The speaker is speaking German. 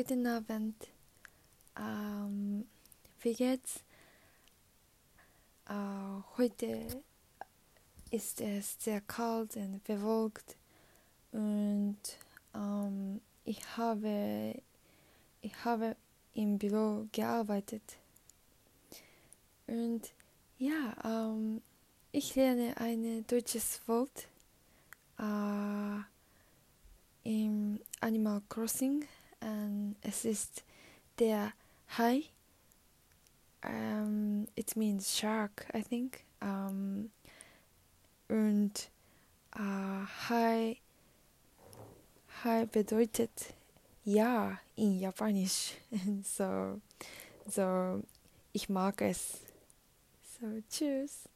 guten Abend. Ähm, wie geht's? Äh, heute ist es sehr kalt und bewölkt und ähm, ich habe ich habe im Büro gearbeitet und ja ähm, ich lerne ein deutsches Wort äh, im Animal Crossing und es ist der Hai um, it means shark, I think. Um, und uh, Hai, Hai bedeutet ja in Japanisch. so, so, ich mag es. So, tschüss.